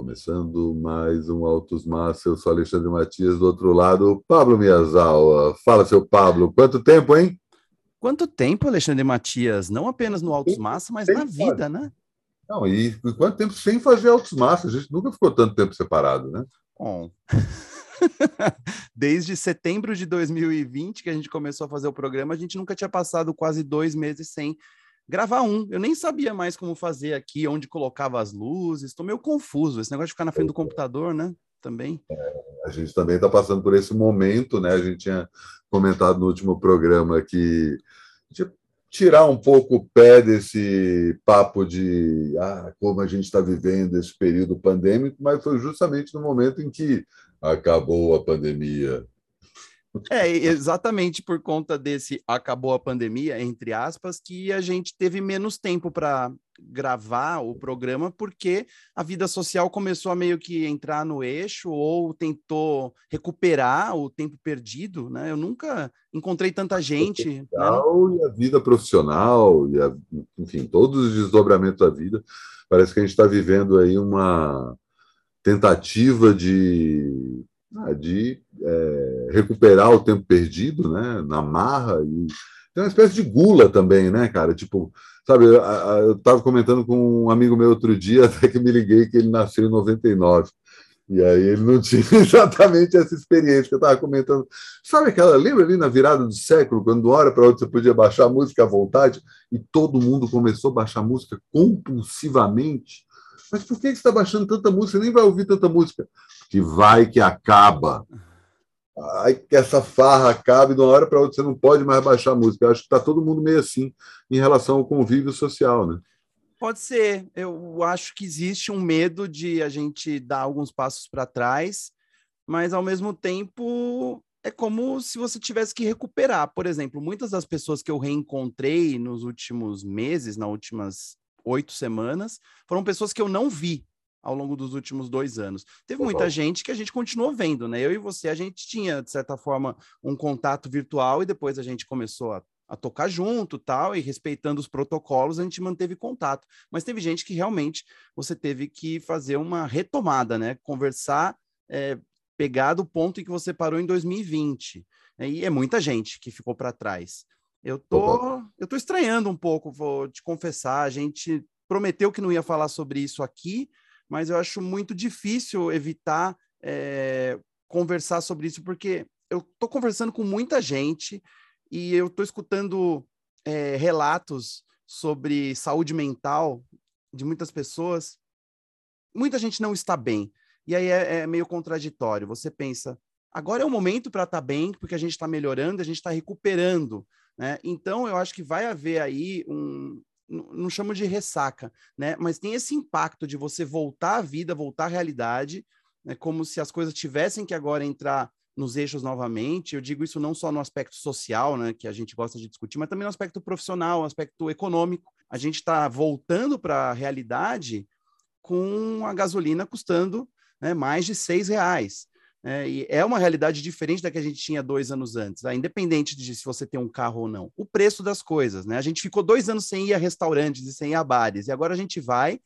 Começando mais um Autos Massa, eu sou Alexandre Matias, do outro lado, Pablo Miyazawa. Fala, seu Pablo, quanto tempo, hein? Quanto tempo, Alexandre Matias? Não apenas no Autos Massa, mas na vida, né? Não, e quanto tempo sem fazer Autos Massa? A gente nunca ficou tanto tempo separado, né? Bom. Desde setembro de 2020, que a gente começou a fazer o programa, a gente nunca tinha passado quase dois meses sem gravar um. Eu nem sabia mais como fazer aqui, onde colocava as luzes. Estou meio confuso. Esse negócio de ficar na frente do computador, né? Também. É, a gente também está passando por esse momento, né? A gente tinha comentado no último programa que tirar um pouco o pé desse papo de ah, como a gente está vivendo esse período pandêmico, mas foi justamente no momento em que acabou a pandemia, é, exatamente por conta desse acabou a pandemia, entre aspas, que a gente teve menos tempo para gravar o programa, porque a vida social começou a meio que entrar no eixo ou tentou recuperar o tempo perdido, né? Eu nunca encontrei tanta gente. Né? E a vida profissional, e a, enfim, todos os desdobramentos da vida. Parece que a gente está vivendo aí uma tentativa de de é, recuperar o tempo perdido, né, na marra e tem uma espécie de gula também, né, cara? Tipo, sabe, eu estava comentando com um amigo meu outro dia, até que me liguei que ele nasceu em 99. E aí ele não tinha exatamente essa experiência que eu estava comentando. Sabe aquela, lembra ali na virada do século, quando de uma hora para outra você podia baixar música à vontade e todo mundo começou a baixar música compulsivamente? Mas por que você está baixando tanta música? Você nem vai ouvir tanta música que vai que acaba. Ai, que essa farra acabe de uma hora para outra, você não pode mais baixar a música. Eu acho que está todo mundo meio assim em relação ao convívio social, né? Pode ser. Eu acho que existe um medo de a gente dar alguns passos para trás, mas ao mesmo tempo é como se você tivesse que recuperar. Por exemplo, muitas das pessoas que eu reencontrei nos últimos meses, nas últimas oito semanas, foram pessoas que eu não vi ao longo dos últimos dois anos. Teve muita gente que a gente continuou vendo, né? Eu e você, a gente tinha, de certa forma, um contato virtual e depois a gente começou a, a tocar junto tal, e respeitando os protocolos, a gente manteve contato. Mas teve gente que realmente você teve que fazer uma retomada, né? Conversar, é, pegar do ponto em que você parou em 2020. E é muita gente que ficou para trás. Eu tô, eu tô estranhando um pouco, vou te confessar. A gente prometeu que não ia falar sobre isso aqui, mas eu acho muito difícil evitar é, conversar sobre isso, porque eu estou conversando com muita gente e eu estou escutando é, relatos sobre saúde mental de muitas pessoas. Muita gente não está bem. E aí é, é meio contraditório. Você pensa, agora é o momento para estar tá bem, porque a gente está melhorando, a gente está recuperando. Né? Então, eu acho que vai haver aí um, não chamo de ressaca, né? Mas tem esse impacto de você voltar à vida, voltar à realidade, né? como se as coisas tivessem que agora entrar nos eixos novamente. Eu digo isso não só no aspecto social, né, que a gente gosta de discutir, mas também no aspecto profissional, aspecto econômico. A gente está voltando para a realidade com a gasolina custando né, mais de seis reais. É, e é uma realidade diferente da que a gente tinha dois anos antes, tá? independente de se você tem um carro ou não. O preço das coisas, né? A gente ficou dois anos sem ir a restaurantes e sem ir a bares, e agora a gente vai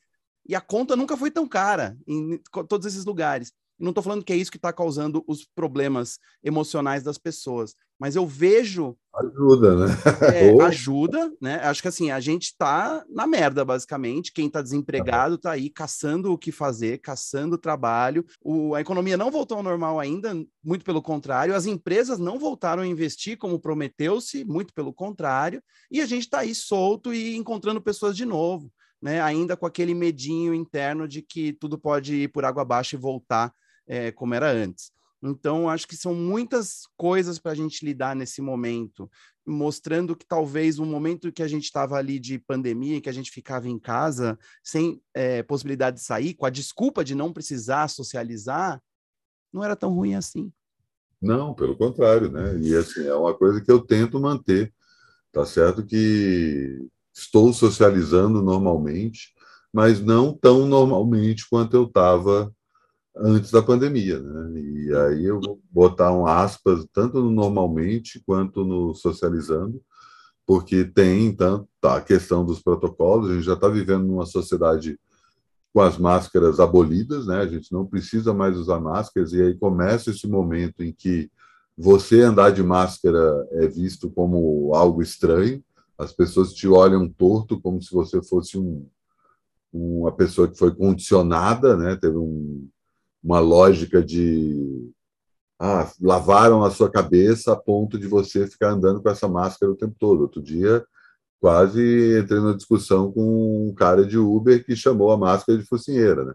e a conta nunca foi tão cara em todos esses lugares. Não estou falando que é isso que está causando os problemas emocionais das pessoas, mas eu vejo. Ajuda, né? É, ajuda, né? Acho que assim, a gente está na merda, basicamente. Quem está desempregado está aí caçando o que fazer, caçando trabalho. O, a economia não voltou ao normal ainda, muito pelo contrário. As empresas não voltaram a investir como prometeu-se, muito pelo contrário. E a gente está aí solto e encontrando pessoas de novo. Né, ainda com aquele medinho interno de que tudo pode ir por água abaixo e voltar é, como era antes. Então, acho que são muitas coisas para a gente lidar nesse momento, mostrando que talvez o momento que a gente estava ali de pandemia, que a gente ficava em casa, sem é, possibilidade de sair, com a desculpa de não precisar socializar, não era tão ruim assim. Não, pelo contrário, né? E assim, é uma coisa que eu tento manter. Tá certo que estou socializando normalmente, mas não tão normalmente quanto eu estava antes da pandemia, né? E aí eu vou botar um aspas tanto no normalmente quanto no socializando, porque tem tanto tá, a questão dos protocolos, a gente já está vivendo numa sociedade com as máscaras abolidas, né? A gente não precisa mais usar máscaras e aí começa esse momento em que você andar de máscara é visto como algo estranho, as pessoas te olham torto como se você fosse um, uma pessoa que foi condicionada, né? Teve um, uma lógica de ah, lavaram a sua cabeça a ponto de você ficar andando com essa máscara o tempo todo. Outro dia, quase entrei numa discussão com um cara de Uber que chamou a máscara de focinheira, né?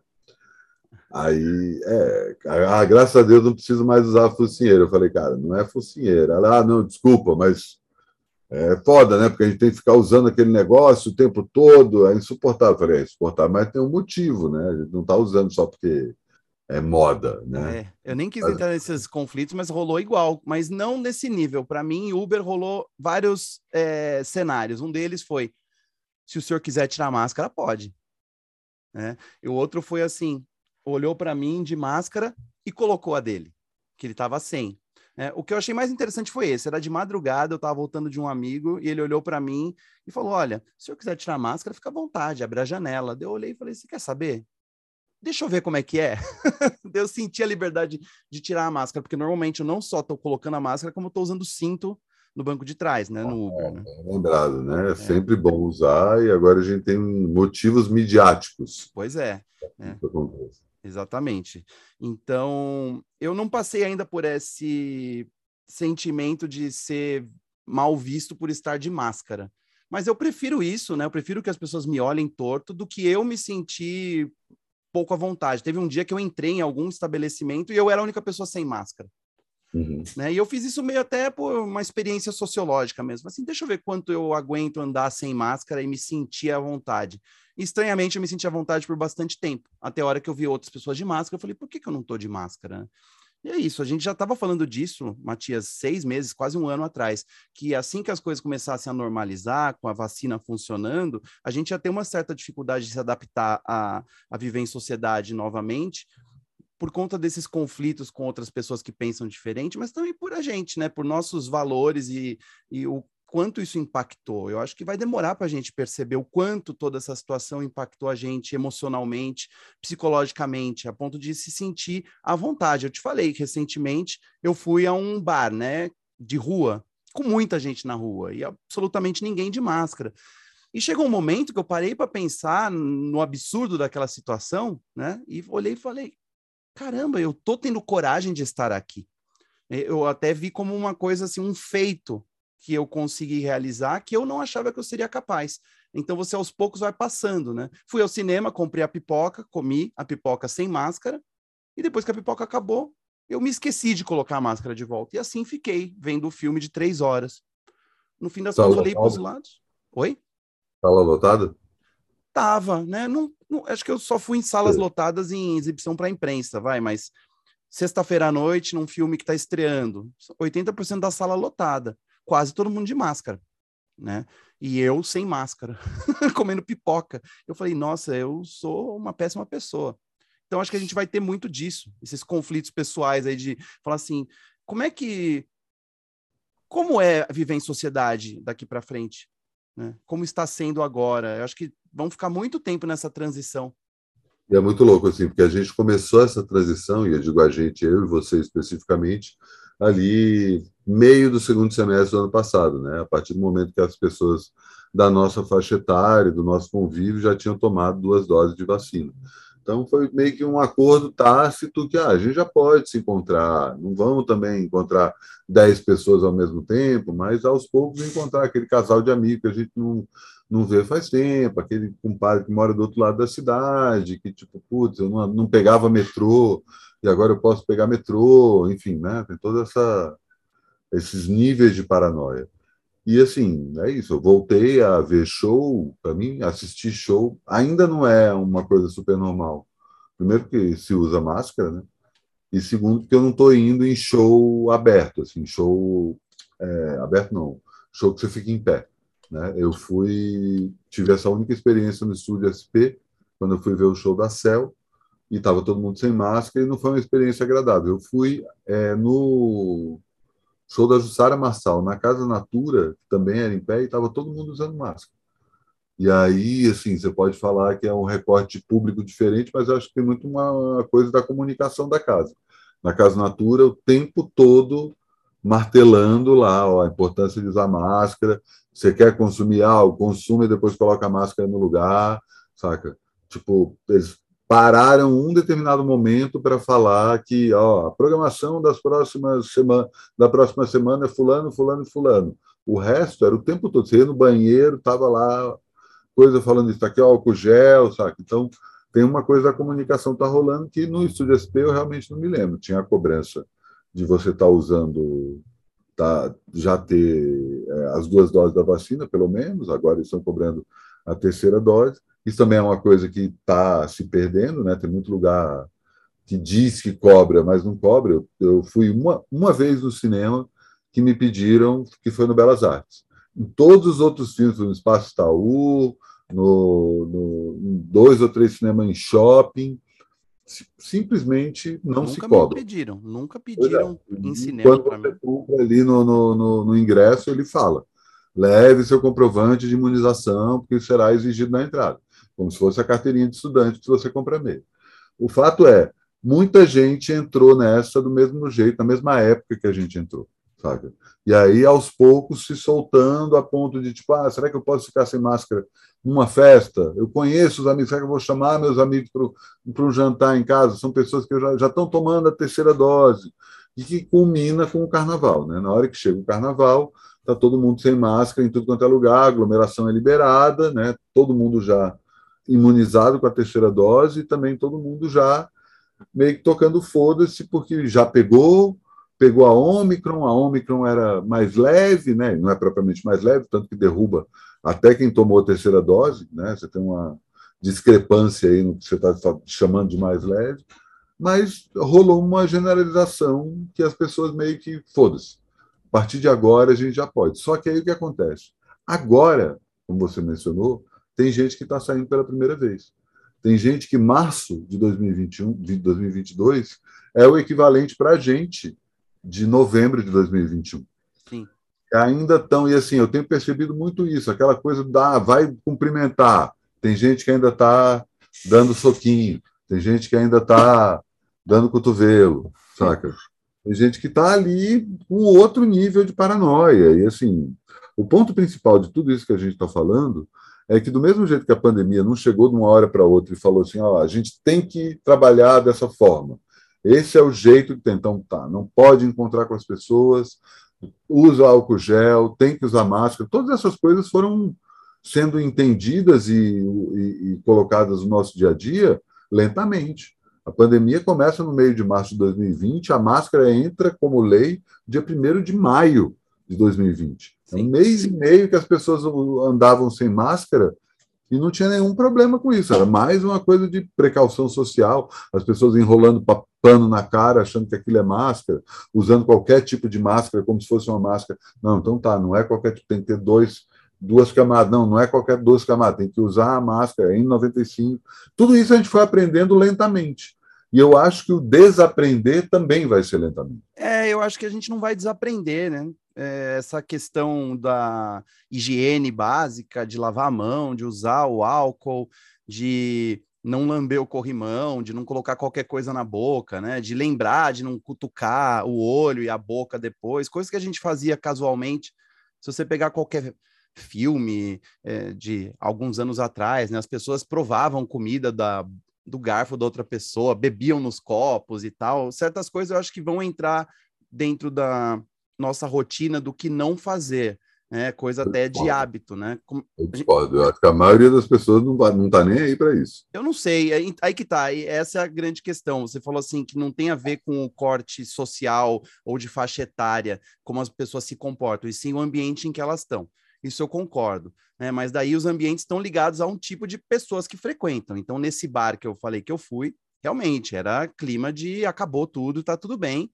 Aí, é, ah, graças a Deus não preciso mais usar a focinheira. Eu falei, cara, não é focinheira. Ela, ah, não, desculpa, mas é foda, né? Porque a gente tem que ficar usando aquele negócio o tempo todo, é insuportável. Eu falei, é insuportável, mas tem um motivo, né? A gente não está usando só porque é moda, né? É, eu nem quis entrar nesses conflitos, mas rolou igual, mas não nesse nível. Para mim, Uber rolou vários é, cenários. Um deles foi: se o senhor quiser tirar a máscara, pode. Né? E o outro foi assim: olhou para mim de máscara e colocou a dele, que ele estava sem. É, o que eu achei mais interessante foi esse: era de madrugada, eu estava voltando de um amigo e ele olhou para mim e falou: Olha, se eu quiser tirar a máscara, fica à vontade, abre a janela. Eu olhei e falei: Você quer saber? Deixa eu ver como é que é. eu senti a liberdade de tirar a máscara, porque normalmente eu não só estou colocando a máscara, como estou usando o cinto no banco de trás, né? No Uber. Né? É, lembrado, né? É, é sempre bom usar e agora a gente tem motivos midiáticos. Pois é. é. Exatamente. Então, eu não passei ainda por esse sentimento de ser mal visto por estar de máscara. Mas eu prefiro isso, né? Eu prefiro que as pessoas me olhem torto do que eu me sentir pouco à vontade. Teve um dia que eu entrei em algum estabelecimento e eu era a única pessoa sem máscara. Uhum. Né? E eu fiz isso meio até por uma experiência sociológica mesmo. Assim, deixa eu ver quanto eu aguento andar sem máscara e me sentir à vontade. estranhamente, eu me senti à vontade por bastante tempo. Até a hora que eu vi outras pessoas de máscara, eu falei, por que, que eu não estou de máscara? E é isso, a gente já estava falando disso, Matias, seis meses, quase um ano atrás, que assim que as coisas começassem a normalizar, com a vacina funcionando, a gente ia ter uma certa dificuldade de se adaptar a, a viver em sociedade novamente, por conta desses conflitos com outras pessoas que pensam diferente, mas também por a gente, né? Por nossos valores e, e o quanto isso impactou. Eu acho que vai demorar para a gente perceber o quanto toda essa situação impactou a gente emocionalmente, psicologicamente, a ponto de se sentir à vontade. Eu te falei que recentemente eu fui a um bar, né, de rua, com muita gente na rua e absolutamente ninguém de máscara. E chegou um momento que eu parei para pensar no absurdo daquela situação, né? E olhei e falei: caramba, eu tô tendo coragem de estar aqui. Eu até vi como uma coisa assim, um feito que eu consegui realizar que eu não achava que eu seria capaz. Então você aos poucos vai passando, né? Fui ao cinema, comprei a pipoca, comi a pipoca sem máscara, e depois que a pipoca acabou, eu me esqueci de colocar a máscara de volta. E assim fiquei, vendo o filme de três horas. No fim das contas, olhei para os lados. Oi? Sala lotada? Tava, né? Não, não, acho que eu só fui em salas Sim. lotadas em exibição para imprensa, vai, mas sexta-feira à noite, num filme que está estreando, 80% da sala lotada quase todo mundo de máscara, né? E eu sem máscara, comendo pipoca. Eu falei, nossa, eu sou uma péssima pessoa. Então acho que a gente vai ter muito disso, esses conflitos pessoais aí de falar assim, como é que como é viver em sociedade daqui para frente, né? Como está sendo agora? Eu acho que vão ficar muito tempo nessa transição. E é muito louco assim, porque a gente começou essa transição e eu digo a gente, eu e você especificamente, ali meio do segundo semestre do ano passado, né? A partir do momento que as pessoas da nossa faixa etária, do nosso convívio, já tinham tomado duas doses de vacina. Então foi meio que um acordo tácito que ah, a gente já pode se encontrar, não vamos também encontrar dez pessoas ao mesmo tempo, mas aos poucos encontrar aquele casal de amigos que a gente não, não vê faz tempo, aquele compadre que mora do outro lado da cidade, que tipo, putz, eu não, não pegava metrô, e agora eu posso pegar metrô, enfim, né? Tem toda essa esses níveis de paranoia. E assim, é isso. Eu voltei a ver show, para mim, assistir show ainda não é uma coisa super normal. Primeiro, que se usa máscara, né? E segundo, que eu não estou indo em show aberto, assim, show é, aberto não, show que você fica em pé. Né? Eu fui, tive essa única experiência no estúdio SP, quando eu fui ver o show da Cell, e estava todo mundo sem máscara, e não foi uma experiência agradável. Eu fui é, no show da Jussara Marçal, na Casa Natura, que também era em pé, e estava todo mundo usando máscara. E aí, assim, você pode falar que é um recorte público diferente, mas eu acho que tem muito uma coisa da comunicação da casa. Na Casa Natura, o tempo todo martelando lá ó, a importância de usar máscara. Você quer consumir algo, consuma e depois coloca a máscara no lugar, saca? Tipo, eles pararam um determinado momento para falar que ó, a programação das próximas semana, da próxima semana é fulano, fulano e fulano. O resto era o tempo todo. Você ia no banheiro, estava lá, coisa falando isso aqui, ó, álcool gel, saca? Então, tem uma coisa da comunicação tá rolando que no Estúdio SP eu realmente não me lembro. Tinha a cobrança de você estar tá usando, tá, já ter é, as duas doses da vacina, pelo menos, agora estão cobrando a terceira dose. Isso também é uma coisa que está se perdendo, né? Tem muito lugar que diz que cobra, mas não cobra. Eu, eu fui uma, uma vez no cinema que me pediram, que foi no Belas Artes. Em todos os outros filmes, no Espaço Itaú, no, no, em dois ou três cinemas em shopping, simplesmente não nunca se cobra. Nunca pediram, nunca é. pediram é. em cinema. Quando você compra ali no, no, no, no ingresso, ele fala: leve seu comprovante de imunização, porque será exigido na entrada como se fosse a carteirinha de estudante que você compra mesmo. O fato é, muita gente entrou nessa do mesmo jeito, na mesma época que a gente entrou, E aí, aos poucos, se soltando a ponto de, tipo, ah, será que eu posso ficar sem máscara numa festa? Eu conheço os amigos, será que eu vou chamar meus amigos para um jantar em casa? São pessoas que já, já estão tomando a terceira dose, e que culmina com o carnaval, né? Na hora que chega o carnaval, está todo mundo sem máscara em tudo quanto é lugar, a aglomeração é liberada, né? Todo mundo já imunizado com a terceira dose e também todo mundo já meio que tocando foda-se, porque já pegou, pegou a Omicron, a Omicron era mais leve, né? não é propriamente mais leve, tanto que derruba até quem tomou a terceira dose, né? você tem uma discrepância aí no que você está chamando de mais leve, mas rolou uma generalização que as pessoas meio que foda-se. A partir de agora a gente já pode. Só que aí o que acontece? Agora, como você mencionou, tem gente que está saindo pela primeira vez. Tem gente que março de 2021, de 2022 é o equivalente para a gente de novembro de 2021. Sim. Ainda estão, e assim, eu tenho percebido muito isso, aquela coisa da vai cumprimentar. Tem gente que ainda está dando soquinho, tem gente que ainda está dando cotovelo, saca? Tem gente que está ali com outro nível de paranoia. E assim, o ponto principal de tudo isso que a gente está falando é que, do mesmo jeito que a pandemia não chegou de uma hora para outra e falou assim: ó, a gente tem que trabalhar dessa forma, esse é o jeito de tentar, então, tá, não pode encontrar com as pessoas, usa álcool gel, tem que usar máscara, todas essas coisas foram sendo entendidas e, e, e colocadas no nosso dia a dia lentamente. A pandemia começa no meio de março de 2020, a máscara entra como lei dia 1 de maio de 2020. É um mês e meio que as pessoas andavam sem máscara e não tinha nenhum problema com isso. Era mais uma coisa de precaução social, as pessoas enrolando pano na cara, achando que aquilo é máscara, usando qualquer tipo de máscara como se fosse uma máscara. Não, então tá, não é qualquer tipo, tem que ter dois, duas camadas. Não, não é qualquer duas camadas, tem que usar a máscara N95. Tudo isso a gente foi aprendendo lentamente. E eu acho que o desaprender também vai ser lentamente. É, eu acho que a gente não vai desaprender, né? É, essa questão da higiene básica, de lavar a mão, de usar o álcool, de não lamber o corrimão, de não colocar qualquer coisa na boca, né? De lembrar de não cutucar o olho e a boca depois, coisas que a gente fazia casualmente. Se você pegar qualquer filme é, de alguns anos atrás, né? As pessoas provavam comida da do garfo da outra pessoa, bebiam nos copos e tal. Certas coisas eu acho que vão entrar dentro da nossa rotina do que não fazer. né? coisa até de hábito, né? Como... Eu discordo, eu acho que a maioria das pessoas não, não tá nem aí para isso. Eu não sei, aí, aí que tá, essa é a grande questão. Você falou assim que não tem a ver com o corte social ou de faixa etária, como as pessoas se comportam, e sim o ambiente em que elas estão. Isso eu concordo né? Mas daí os ambientes estão ligados a um tipo de pessoas que frequentam. Então, nesse bar que eu falei que eu fui, realmente era clima de acabou tudo, tá tudo bem.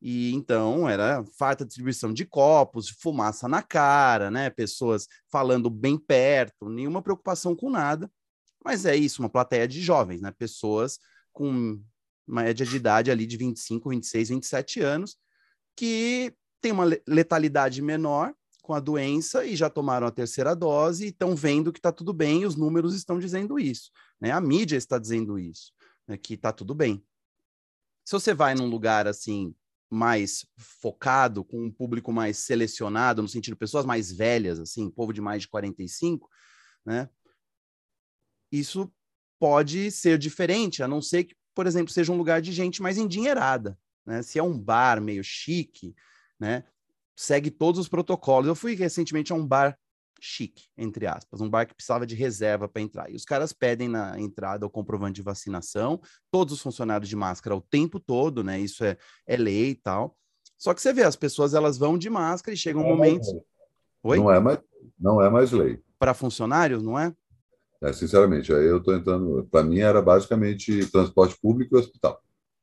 E então era farta distribuição de copos, fumaça na cara, né? Pessoas falando bem perto, nenhuma preocupação com nada. Mas é isso, uma plateia de jovens, né? Pessoas com média de idade ali de 25, 26, 27 anos, que tem uma letalidade menor, com a doença e já tomaram a terceira dose e estão vendo que está tudo bem, os números estão dizendo isso. Né? A mídia está dizendo isso, né? que está tudo bem. Se você vai num lugar assim mais focado, com um público mais selecionado, no sentido de pessoas mais velhas, assim, povo de mais de 45, né? Isso pode ser diferente, a não ser que, por exemplo, seja um lugar de gente mais endinheirada, né? Se é um bar meio chique, né? Segue todos os protocolos. Eu fui recentemente a um bar chique, entre aspas, um bar que precisava de reserva para entrar. E os caras pedem na entrada o comprovante de vacinação, todos os funcionários de máscara o tempo todo, né? Isso é, é lei e tal. Só que você vê, as pessoas elas vão de máscara e chega um. É Oi? Não é mais, não é mais lei. Para funcionários, não é? É, sinceramente, aí eu estou entrando. Para mim era basicamente transporte público e hospital.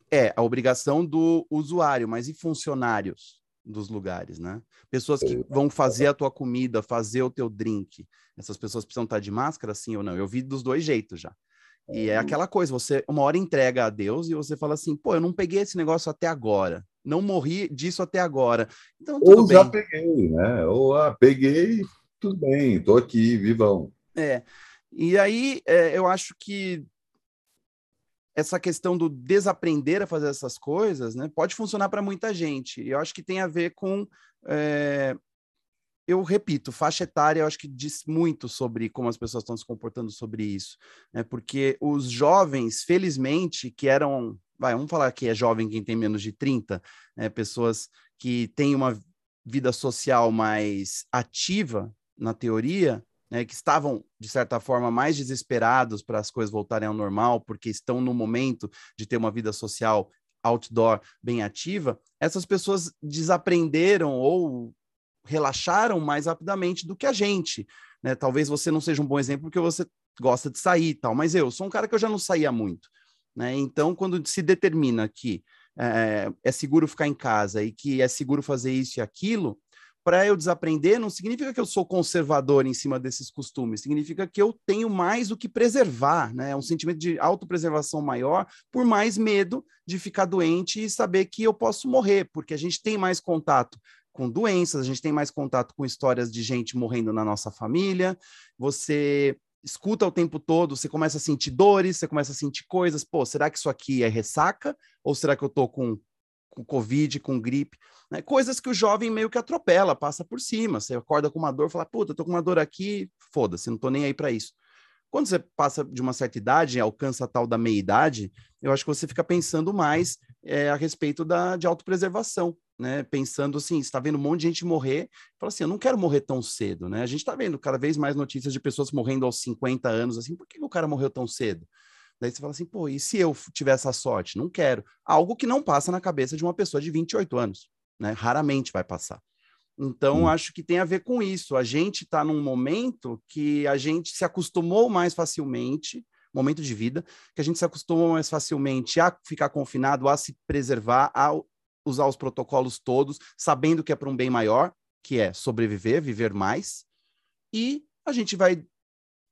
É, a obrigação do usuário, mas e funcionários? Dos lugares, né? Pessoas que vão fazer a tua comida, fazer o teu drink. Essas pessoas precisam estar de máscara, sim ou não? Eu vi dos dois jeitos já. E é uhum. aquela coisa, você uma hora entrega a Deus e você fala assim, pô, eu não peguei esse negócio até agora, não morri disso até agora. Então, tudo Ou bem. já peguei, né? Ou ah, peguei, tudo bem, tô aqui, vivão. É. E aí, é, eu acho que essa questão do desaprender a fazer essas coisas, né, pode funcionar para muita gente. Eu acho que tem a ver com. É... Eu repito, faixa etária, eu acho que diz muito sobre como as pessoas estão se comportando sobre isso. Né? Porque os jovens, felizmente, que eram. Vai, vamos falar que é jovem quem tem menos de 30, né? pessoas que têm uma vida social mais ativa, na teoria, né, que estavam, de certa forma, mais desesperados para as coisas voltarem ao normal, porque estão no momento de ter uma vida social outdoor bem ativa, essas pessoas desaprenderam ou relaxaram mais rapidamente do que a gente. Né? Talvez você não seja um bom exemplo porque você gosta de sair e tal, mas eu sou um cara que eu já não saía muito. Né? Então, quando se determina que é, é seguro ficar em casa e que é seguro fazer isso e aquilo, para eu desaprender não significa que eu sou conservador em cima desses costumes, significa que eu tenho mais o que preservar, né? É um sentimento de autopreservação maior, por mais medo de ficar doente e saber que eu posso morrer, porque a gente tem mais contato com doenças, a gente tem mais contato com histórias de gente morrendo na nossa família, você escuta o tempo todo, você começa a sentir dores, você começa a sentir coisas, pô, será que isso aqui é ressaca? Ou será que eu tô com com Covid, com gripe, né? coisas que o jovem meio que atropela, passa por cima. Você acorda com uma dor, fala, puta, eu tô com uma dor aqui, foda-se, não tô nem aí para isso. Quando você passa de uma certa idade, alcança a tal da meia-idade, eu acho que você fica pensando mais é, a respeito da, de autopreservação, né? Pensando assim, está vendo um monte de gente morrer, fala assim, eu não quero morrer tão cedo, né? A gente está vendo cada vez mais notícias de pessoas morrendo aos 50 anos, assim, por que o cara morreu tão cedo? Daí você fala assim, pô, e se eu tiver essa sorte? Não quero. Algo que não passa na cabeça de uma pessoa de 28 anos, né? Raramente vai passar. Então, hum. acho que tem a ver com isso. A gente está num momento que a gente se acostumou mais facilmente, momento de vida, que a gente se acostumou mais facilmente a ficar confinado, a se preservar, a usar os protocolos todos, sabendo que é para um bem maior, que é sobreviver, viver mais. E a gente vai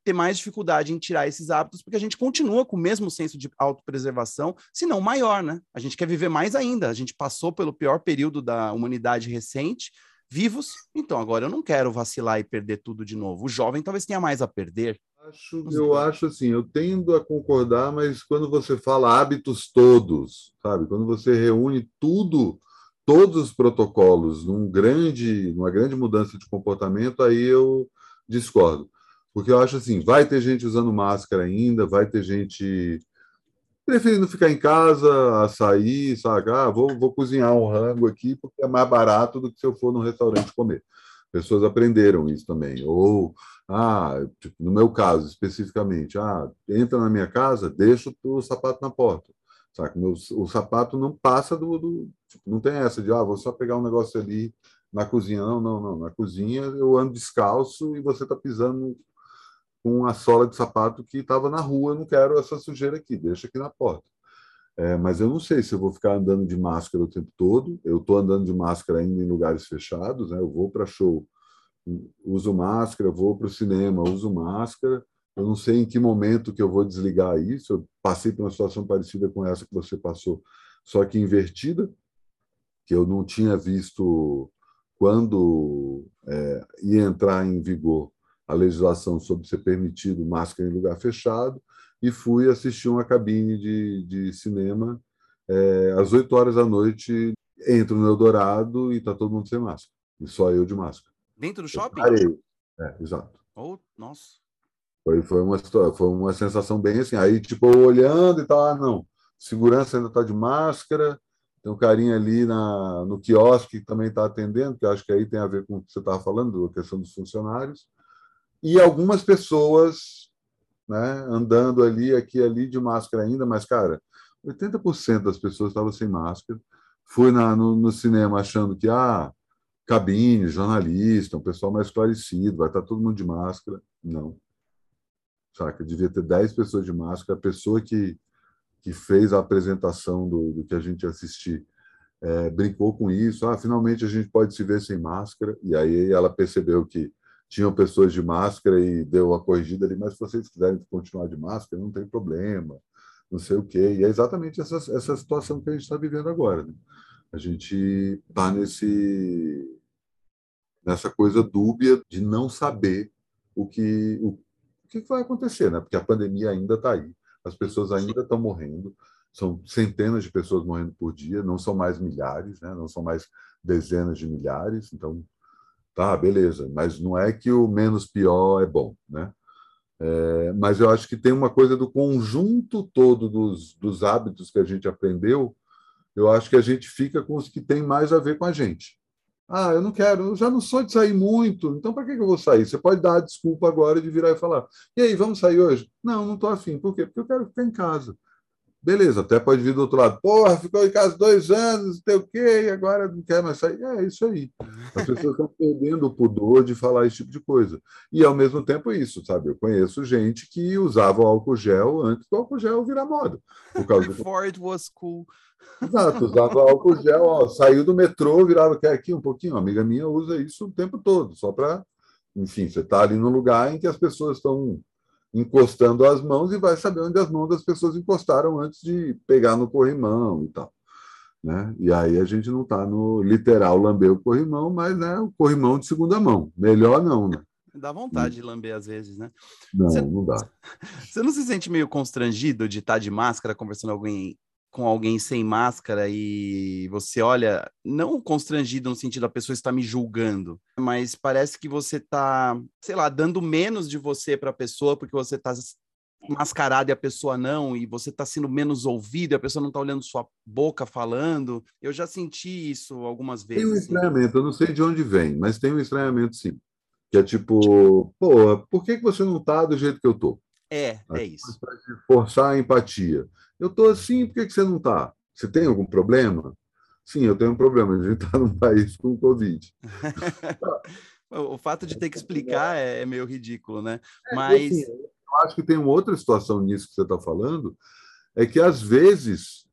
ter mais dificuldade em tirar esses hábitos, porque a gente continua com o mesmo senso de autopreservação, se não maior, né? A gente quer viver mais ainda. A gente passou pelo pior período da humanidade recente, vivos, então agora eu não quero vacilar e perder tudo de novo. O jovem talvez tenha mais a perder. Acho, eu acho assim, eu tendo a concordar, mas quando você fala hábitos todos, sabe? Quando você reúne tudo, todos os protocolos num grande, numa grande mudança de comportamento, aí eu discordo. Porque eu acho assim, vai ter gente usando máscara ainda, vai ter gente preferindo ficar em casa, sair, sabe? Ah, vou, vou cozinhar um rango aqui porque é mais barato do que se eu for num restaurante comer. Pessoas aprenderam isso também. Ou, ah, tipo, no meu caso especificamente, ah, entra na minha casa, deixa o sapato na porta. Sabe? Meu, o sapato não passa do. do tipo, não tem essa de, ah, vou só pegar um negócio ali na cozinha. Não, não, não. Na cozinha eu ando descalço e você está pisando com a sola de sapato que estava na rua. Não quero essa sujeira aqui, deixa aqui na porta. É, mas eu não sei se eu vou ficar andando de máscara o tempo todo. Eu estou andando de máscara ainda em lugares fechados. Né? Eu vou para show, uso máscara, vou para o cinema, uso máscara. Eu não sei em que momento que eu vou desligar isso. Eu passei por uma situação parecida com essa que você passou, só que invertida, que eu não tinha visto quando é, ia entrar em vigor a legislação sobre ser permitido máscara em lugar fechado, e fui assistir uma cabine de, de cinema é, às 8 horas da noite. Entro no Eldorado e está todo mundo sem máscara, e só eu de máscara. Dentro do shopping? Parei. É, exato. Oh, nossa. Foi, foi, uma, foi uma sensação bem assim. Aí, tipo, olhando e tal, ah, não, segurança ainda está de máscara, tem um carinha ali na, no quiosque que também está atendendo, que acho que aí tem a ver com o que você estava falando, a questão dos funcionários, e algumas pessoas né, andando ali, aqui ali de máscara ainda, mas, cara, 80% das pessoas estavam sem máscara. Fui na, no, no, cinema achando que, ah, cabine, jornalista, um pessoal mais esclarecido, vai estar todo mundo de máscara. Não. Saca? Devia ter 10 pessoas de máscara. A pessoa que, que fez a apresentação do, do que a gente assistir é, brincou com isso. Ah, finalmente a gente pode se ver sem máscara. E aí ela percebeu que tinham pessoas de máscara e deu a corrigida ali, mas se vocês quiserem continuar de máscara, não tem problema, não sei o quê. E é exatamente essa, essa situação que a gente está vivendo agora. Né? A gente está nesse nessa coisa dúbia de não saber o que o, o que vai acontecer, né? Porque a pandemia ainda está aí, as pessoas ainda estão morrendo, são centenas de pessoas morrendo por dia, não são mais milhares, né? Não são mais dezenas de milhares, então Tá, beleza, mas não é que o menos pior é bom, né? É, mas eu acho que tem uma coisa do conjunto todo dos, dos hábitos que a gente aprendeu, eu acho que a gente fica com os que têm mais a ver com a gente. Ah, eu não quero, eu já não sou de sair muito, então para que eu vou sair? Você pode dar a desculpa agora de virar e falar: e aí, vamos sair hoje? Não, não estou afim. Por quê? Porque eu quero ficar em casa. Beleza, até pode vir do outro lado. Porra, ficou em casa dois anos, não sei o quê, e agora não quer mais sair. É isso aí. As pessoas estão perdendo o pudor de falar esse tipo de coisa. E, ao mesmo tempo, isso, sabe? Eu conheço gente que usava o álcool gel antes do álcool gel virar moda. Por causa do... Before it was cool. Exato, usava álcool gel, ó, saiu do metrô, virava, quer aqui um pouquinho? Uma amiga minha usa isso o tempo todo, só para. Enfim, você está ali no lugar em que as pessoas estão encostando as mãos e vai saber onde as mãos das pessoas encostaram antes de pegar no corrimão e tal. Né? E aí a gente não está no literal lamber o corrimão, mas né, o corrimão de segunda mão. Melhor não, né? Dá vontade de lamber às vezes, né? Não, você, não dá. Você não se sente meio constrangido de estar de máscara conversando com alguém com alguém sem máscara e você olha, não constrangido no sentido da pessoa está me julgando, mas parece que você está, sei lá, dando menos de você para a pessoa porque você está mascarado e a pessoa não, e você está sendo menos ouvido, e a pessoa não está olhando sua boca falando. Eu já senti isso algumas vezes. Tem um assim. estranhamento, eu não sei de onde vem, mas tem um estranhamento sim. Que é tipo, pô, por que, que você não está do jeito que eu tô? É, é isso. Para forçar a empatia. Eu estou assim, por que, que você não está? Você tem algum problema? Sim, eu tenho um problema. A gente está num país com Covid. o fato de ter que explicar é, é meio ridículo, né? É, Mas. Assim, eu acho que tem uma outra situação nisso que você está falando, é que às vezes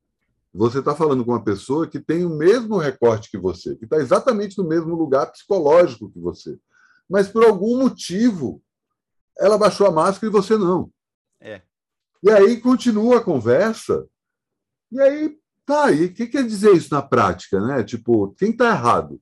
você está falando com uma pessoa que tem o mesmo recorte que você, que está exatamente no mesmo lugar psicológico que você. Mas por algum motivo ela baixou a máscara e você não. É. E aí continua a conversa. E aí, tá, e o que quer dizer isso na prática, né? Tipo, quem está errado?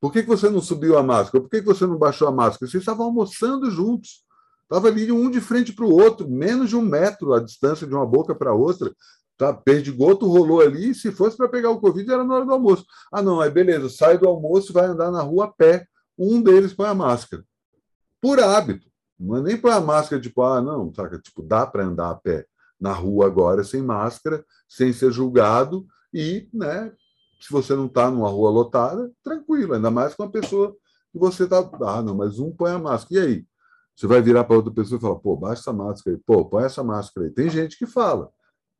Por que, que você não subiu a máscara? Por que, que você não baixou a máscara? Vocês estavam almoçando juntos. Estava ali um de frente para o outro, menos de um metro a distância de uma boca para outra. Tá, perdigoto rolou ali. Se fosse para pegar o Covid, era na hora do almoço. Ah, não, aí beleza, sai do almoço vai andar na rua a pé. Um deles põe a máscara. Por hábito. Não é nem para a máscara, tipo, ah, não, saca? Tipo, dá para andar a pé na rua agora sem máscara, sem ser julgado e, né, se você não está numa rua lotada, tranquilo, ainda mais com uma pessoa que você está. Ah, não, mas um põe a máscara. E aí? Você vai virar para outra pessoa e falar, pô, baixa essa máscara aí, pô, põe essa máscara aí. Tem gente que fala,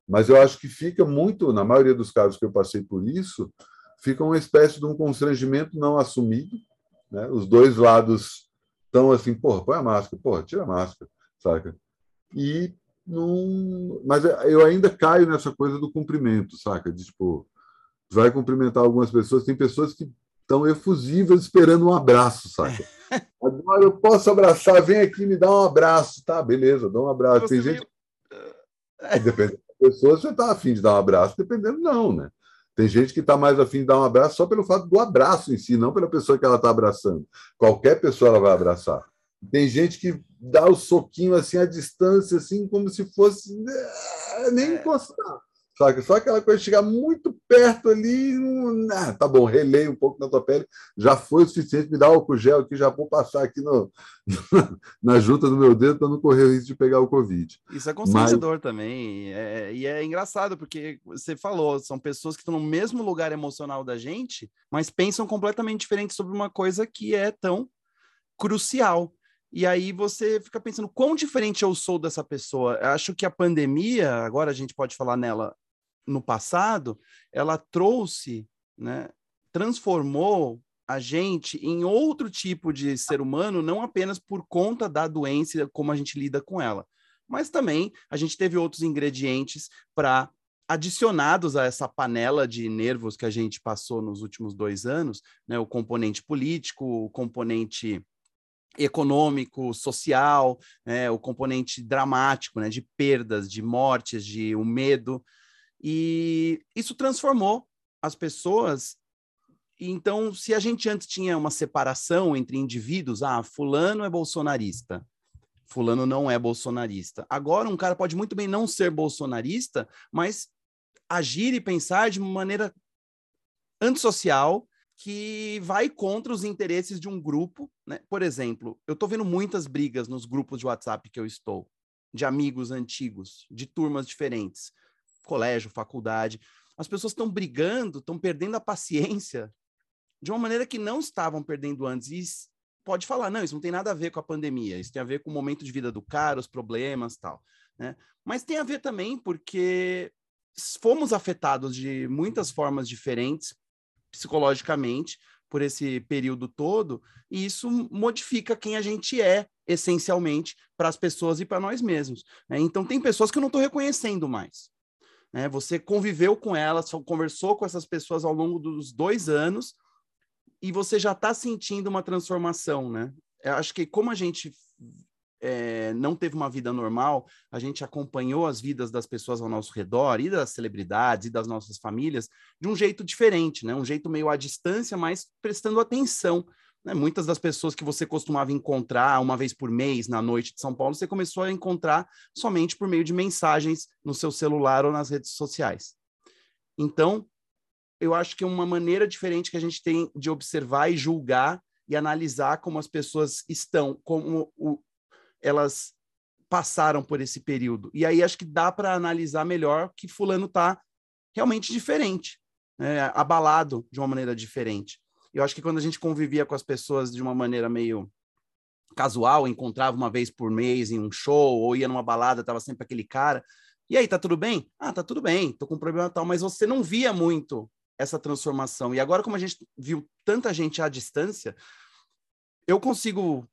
mas eu acho que fica muito, na maioria dos casos que eu passei por isso, fica uma espécie de um constrangimento não assumido, né? Os dois lados então, assim, porra, põe a máscara, porra, tira a máscara, saca? E não. Mas eu ainda caio nessa coisa do cumprimento, saca? De tipo, vai cumprimentar algumas pessoas, tem pessoas que estão efusivas esperando um abraço, saca? Agora eu posso abraçar, vem aqui me dá um abraço, tá? Beleza, dá um abraço. Você tem gente. Depende da pessoa, você está afim de dar um abraço, dependendo, não, né? Tem gente que está mais afim de dar um abraço só pelo fato do abraço em si, não pela pessoa que ela está abraçando. Qualquer pessoa ela vai abraçar. Tem gente que dá o soquinho assim à distância, assim, como se fosse eh, nem é. encostar. Saca? Só aquela coisa de chegar muito perto ali, ah, tá bom, relei um pouco na tua pele, já foi o suficiente, me dá álcool gel aqui, já vou passar aqui no, na junta do meu dedo para não correr o risco de pegar o Covid. Isso é constrangedor Mas... também, é, e é engraçado, porque você falou, são pessoas que estão no mesmo lugar emocional da gente, mas pensam completamente diferente sobre uma coisa que é tão crucial. E aí você fica pensando quão diferente eu sou dessa pessoa. Eu acho que a pandemia, agora a gente pode falar nela no passado, ela trouxe, né, transformou a gente em outro tipo de ser humano, não apenas por conta da doença, como a gente lida com ela, mas também a gente teve outros ingredientes para adicionados a essa panela de nervos que a gente passou nos últimos dois anos, né, o componente político, o componente econômico, social, né, o componente dramático, né, de perdas, de mortes, de o medo. E isso transformou as pessoas. Então, se a gente antes tinha uma separação entre indivíduos, ah, fulano é bolsonarista, fulano não é bolsonarista. Agora, um cara pode muito bem não ser bolsonarista, mas agir e pensar de maneira antissocial que vai contra os interesses de um grupo. Né? Por exemplo, eu estou vendo muitas brigas nos grupos de WhatsApp que eu estou, de amigos antigos, de turmas diferentes colégio, faculdade. As pessoas estão brigando, estão perdendo a paciência de uma maneira que não estavam perdendo antes. E pode falar, não, isso não tem nada a ver com a pandemia, isso tem a ver com o momento de vida do cara, os problemas tal. Né? Mas tem a ver também porque fomos afetados de muitas formas diferentes psicologicamente por esse período todo, e isso modifica quem a gente é, essencialmente, para as pessoas e para nós mesmos. Né? Então, tem pessoas que eu não estou reconhecendo mais né? Você conviveu com elas, conversou com essas pessoas ao longo dos dois anos e você já está sentindo uma transformação, né? Eu acho que como a gente é, não teve uma vida normal, a gente acompanhou as vidas das pessoas ao nosso redor, e das celebridades, e das nossas famílias, de um jeito diferente, né? Um jeito meio à distância, mas prestando atenção né? Muitas das pessoas que você costumava encontrar uma vez por mês na noite de São Paulo, você começou a encontrar somente por meio de mensagens no seu celular ou nas redes sociais. Então, eu acho que é uma maneira diferente que a gente tem de observar e julgar e analisar como as pessoas estão, como o, elas passaram por esse período. E aí acho que dá para analisar melhor que fulano está realmente diferente, né? abalado de uma maneira diferente. Eu acho que quando a gente convivia com as pessoas de uma maneira meio casual, encontrava uma vez por mês em um show ou ia numa balada, tava sempre aquele cara. E aí, tá tudo bem? Ah, tá tudo bem, tô com um problema tal, mas você não via muito essa transformação. E agora, como a gente viu tanta gente à distância, eu consigo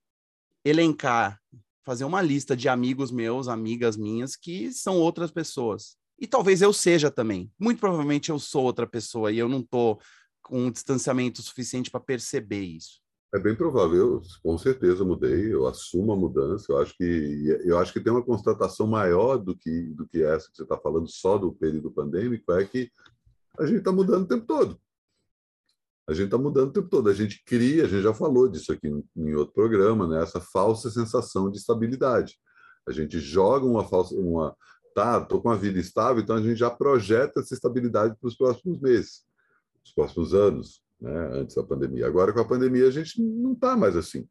elencar, fazer uma lista de amigos meus, amigas minhas, que são outras pessoas. E talvez eu seja também. Muito provavelmente eu sou outra pessoa e eu não tô com um distanciamento suficiente para perceber isso? É bem provável, eu, com certeza mudei, eu assumo a mudança, eu acho que eu acho que tem uma constatação maior do que do que essa que você está falando só do período pandêmico, é que a gente está mudando o tempo todo. A gente está mudando o tempo todo. A gente cria, a gente já falou disso aqui em outro programa, né? Essa falsa sensação de estabilidade. A gente joga uma falsa, uma tá, tô com a vida estável, então a gente já projeta essa estabilidade para os próximos meses os próximos anos, né, antes da pandemia. Agora, com a pandemia, a gente não está mais assim.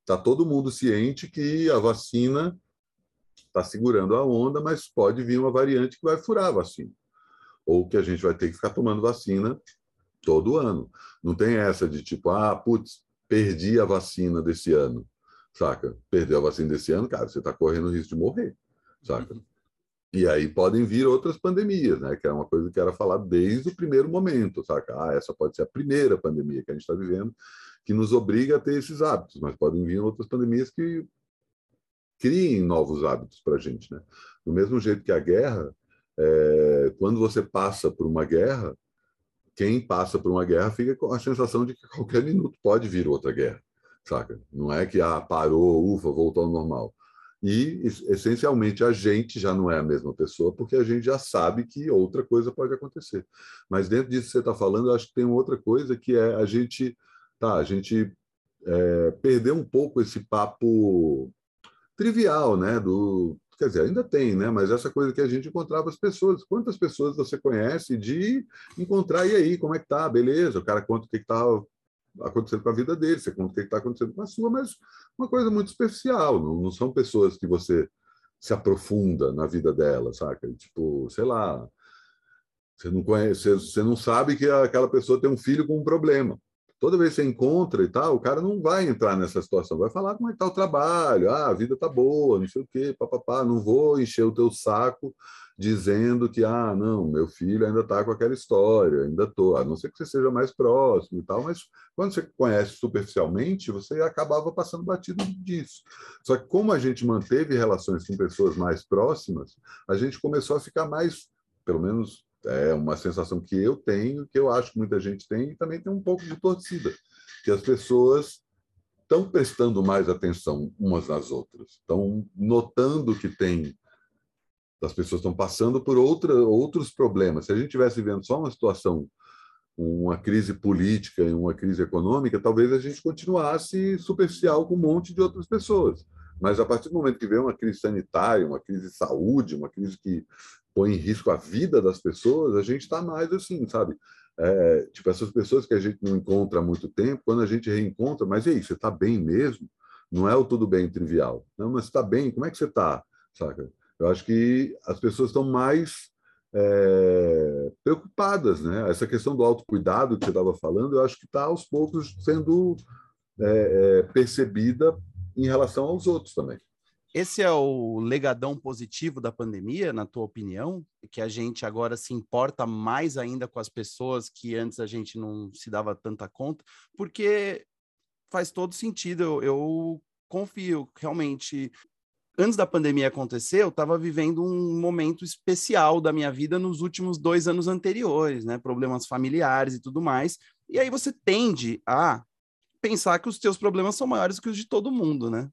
Está todo mundo ciente que a vacina está segurando a onda, mas pode vir uma variante que vai furar a vacina. Ou que a gente vai ter que ficar tomando vacina todo ano. Não tem essa de tipo, ah, putz, perdi a vacina desse ano, saca? Perdeu a vacina desse ano, cara, você está correndo o risco de morrer, saca? E aí podem vir outras pandemias, né? Que é uma coisa que era falar desde o primeiro momento, saca? Ah, essa pode ser a primeira pandemia que a gente está vivendo, que nos obriga a ter esses hábitos, mas podem vir outras pandemias que criem novos hábitos para a gente, né? Do mesmo jeito que a guerra, é, quando você passa por uma guerra, quem passa por uma guerra fica com a sensação de que a qualquer minuto pode vir outra guerra, saca? Não é que ah, parou, ufa, voltou ao normal E, essencialmente, a gente já não é a mesma pessoa, porque a gente já sabe que outra coisa pode acontecer. Mas dentro disso que você está falando, eu acho que tem outra coisa que é a gente, tá, a gente é, perder um pouco esse papo trivial, né? Do, quer dizer, ainda tem, né? Mas essa coisa que a gente encontrava as pessoas. Quantas pessoas você conhece de encontrar, e aí, como é que tá? Beleza, o cara conta o que está acontecendo com a vida dele, você conta o que está acontecendo com a sua, mas uma coisa muito superficial, não, não são pessoas que você se aprofunda na vida dela, saca? Tipo, sei lá, você não conhece, você não sabe que aquela pessoa tem um filho com um problema. Toda vez que você encontra e tal, o cara não vai entrar nessa situação, vai falar como é que está o trabalho, ah, a vida tá boa, não sei o quê, papapá, não vou encher o teu saco dizendo que, ah, não, meu filho ainda está com aquela história, ainda estou, a não ser que você seja mais próximo e tal, mas quando você conhece superficialmente, você acabava passando batido disso. Só que como a gente manteve relações com pessoas mais próximas, a gente começou a ficar mais, pelo menos é uma sensação que eu tenho, que eu acho que muita gente tem, e também tem um pouco de torcida, que as pessoas estão prestando mais atenção umas nas outras, estão notando que tem as pessoas estão passando por outra, outros problemas. Se a gente tivesse vivendo só uma situação, uma crise política e uma crise econômica, talvez a gente continuasse superficial com um monte de outras pessoas. Mas a partir do momento que vem uma crise sanitária, uma crise de saúde, uma crise que põe em risco a vida das pessoas, a gente está mais assim, sabe? É, tipo, essas pessoas que a gente não encontra há muito tempo, quando a gente reencontra, mas e aí, você está bem mesmo? Não é o tudo bem trivial. Não, mas está bem, como é que você está? Saca? Eu acho que as pessoas estão mais é, preocupadas, né? Essa questão do autocuidado que você estava falando, eu acho que está aos poucos sendo é, é, percebida em relação aos outros também. Esse é o legadão positivo da pandemia, na tua opinião? Que a gente agora se importa mais ainda com as pessoas que antes a gente não se dava tanta conta, porque faz todo sentido. Eu, eu confio realmente antes da pandemia acontecer, eu estava vivendo um momento especial da minha vida nos últimos dois anos anteriores, né? Problemas familiares e tudo mais. E aí você tende a pensar que os teus problemas são maiores que os de todo mundo, né?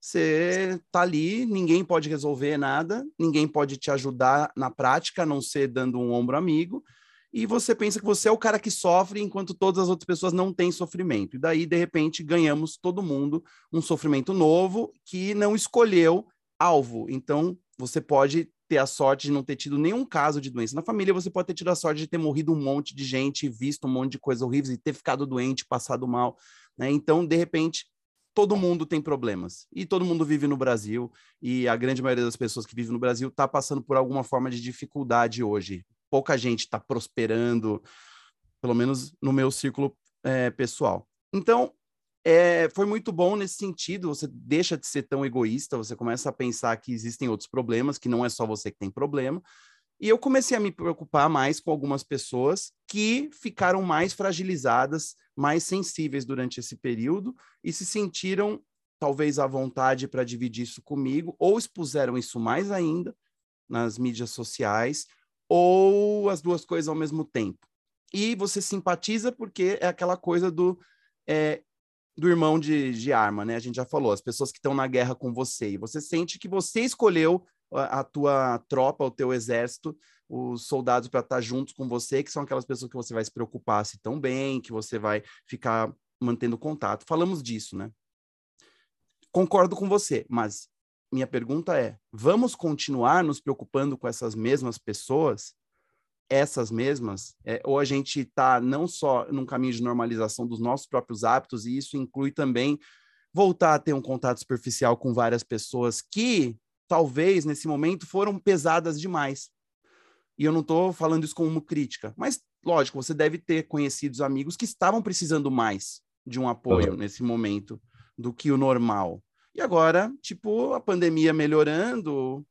Você tá ali, ninguém pode resolver nada, ninguém pode te ajudar na prática, a não ser dando um ombro amigo e você pensa que você é o cara que sofre enquanto todas as outras pessoas não têm sofrimento. E daí, de repente, ganhamos todo mundo um sofrimento novo que não escolheu alvo. Então, você pode ter a sorte de não ter tido nenhum caso de doença na família, você pode ter tido a sorte de ter morrido um monte de gente, visto um monte de coisas horríveis e ter ficado doente, passado mal, né? Então, de repente, todo mundo tem problemas e todo mundo vive no Brasil e a grande maioria das pessoas que vivem no Brasil está passando por alguma forma de dificuldade hoje, pouca gente está prosperando, pelo menos no meu círculo é, pessoal. Então, é, foi muito bom nesse sentido. Você deixa de ser tão egoísta, você começa a pensar que existem outros problemas, que não é só você que tem problema. E eu comecei a me preocupar mais com algumas pessoas que ficaram mais fragilizadas, mais sensíveis durante esse período e se sentiram talvez à vontade para dividir isso comigo, ou expuseram isso mais ainda nas mídias sociais, ou as duas coisas ao mesmo tempo. E você simpatiza porque é aquela coisa do, é, do irmão de, de arma, né? A gente já falou, as pessoas que estão na guerra com você. E você sente que você escolheu a, a tua tropa, o teu exército, os soldados para estar juntos com você, que são aquelas pessoas que você vai se preocupar se tão bem, que você vai ficar mantendo contato. Falamos disso, né? Concordo com você, mas minha pergunta é: vamos continuar nos preocupando com essas mesmas pessoas? Essas mesmas? É, ou a gente está não só num caminho de normalização dos nossos próprios hábitos, e isso inclui também voltar a ter um contato superficial com várias pessoas que talvez nesse momento foram pesadas demais. E eu não estou falando isso como crítica, mas lógico, você deve ter conhecidos amigos que estavam precisando mais de um apoio uhum. nesse momento do que o normal. E agora, tipo, a pandemia melhorando,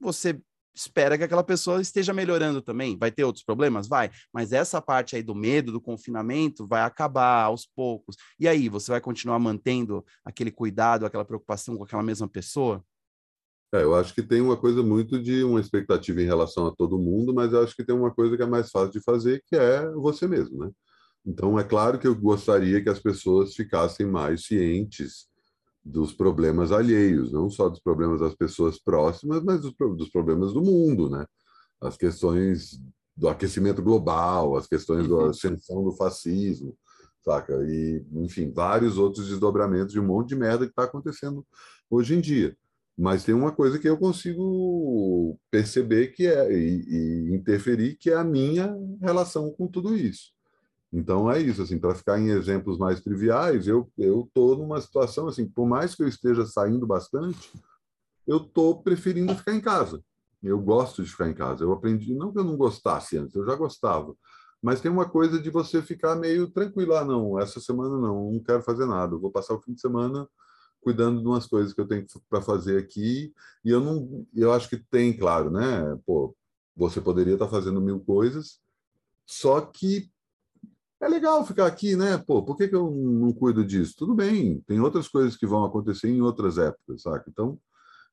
você espera que aquela pessoa esteja melhorando também. Vai ter outros problemas? Vai. Mas essa parte aí do medo, do confinamento, vai acabar aos poucos. E aí, você vai continuar mantendo aquele cuidado, aquela preocupação com aquela mesma pessoa? É, eu acho que tem uma coisa muito de uma expectativa em relação a todo mundo, mas eu acho que tem uma coisa que é mais fácil de fazer, que é você mesmo, né? Então, é claro que eu gostaria que as pessoas ficassem mais cientes dos problemas alheios, não só dos problemas das pessoas próximas, mas dos, dos problemas do mundo, né? As questões do aquecimento global, as questões da uhum. ascensão do fascismo, saca? E, enfim, vários outros desdobramentos de um monte de merda que está acontecendo hoje em dia. Mas tem uma coisa que eu consigo perceber que é e, e interferir, que é a minha relação com tudo isso. Então é isso, assim, para ficar em exemplos mais triviais, eu eu tô numa situação assim, por mais que eu esteja saindo bastante, eu tô preferindo ficar em casa. Eu gosto de ficar em casa. Eu aprendi, não que eu não gostasse antes, eu já gostava. Mas tem uma coisa de você ficar meio tranquilo, ah, não, essa semana não, não quero fazer nada. Eu vou passar o fim de semana cuidando de umas coisas que eu tenho para fazer aqui. E eu não, eu acho que tem, claro, né? Pô, você poderia estar tá fazendo mil coisas, só que é legal ficar aqui, né? Pô, por que, que eu não cuido disso? Tudo bem, tem outras coisas que vão acontecer em outras épocas, saca? Então,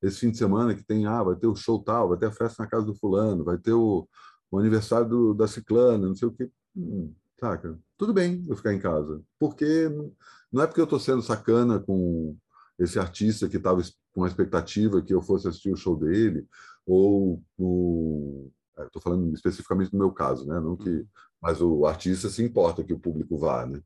esse fim de semana que tem, ah, vai ter o show tal, vai ter a festa na casa do fulano, vai ter o, o aniversário do, da ciclana, não sei o quê. Hum, saca? Tudo bem eu ficar em casa. Porque não é porque eu estou sendo sacana com esse artista que estava com a expectativa que eu fosse assistir o show dele, ou o estou é, falando especificamente do meu caso, né? Não que, uhum. Mas o artista se importa que o público vá, né?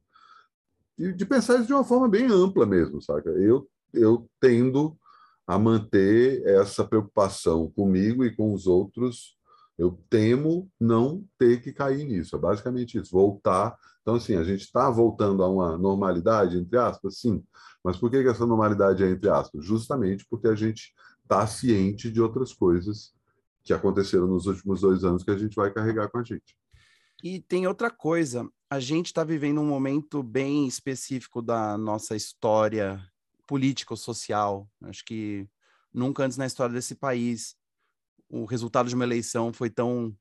E de pensar isso de uma forma bem ampla mesmo, saca? Eu eu tendo a manter essa preocupação comigo e com os outros. Eu temo não ter que cair nisso. É basicamente isso. Voltar. Então, assim, a gente está voltando a uma normalidade, entre aspas, sim. Mas por que, que essa normalidade é entre aspas? Justamente porque a gente está ciente de outras coisas que aconteceram nos últimos dois anos que a gente vai carregar com a gente. E tem outra coisa, a gente está vivendo um momento bem específico da nossa história política ou social. Acho que nunca antes na história desse país o resultado de uma eleição foi tão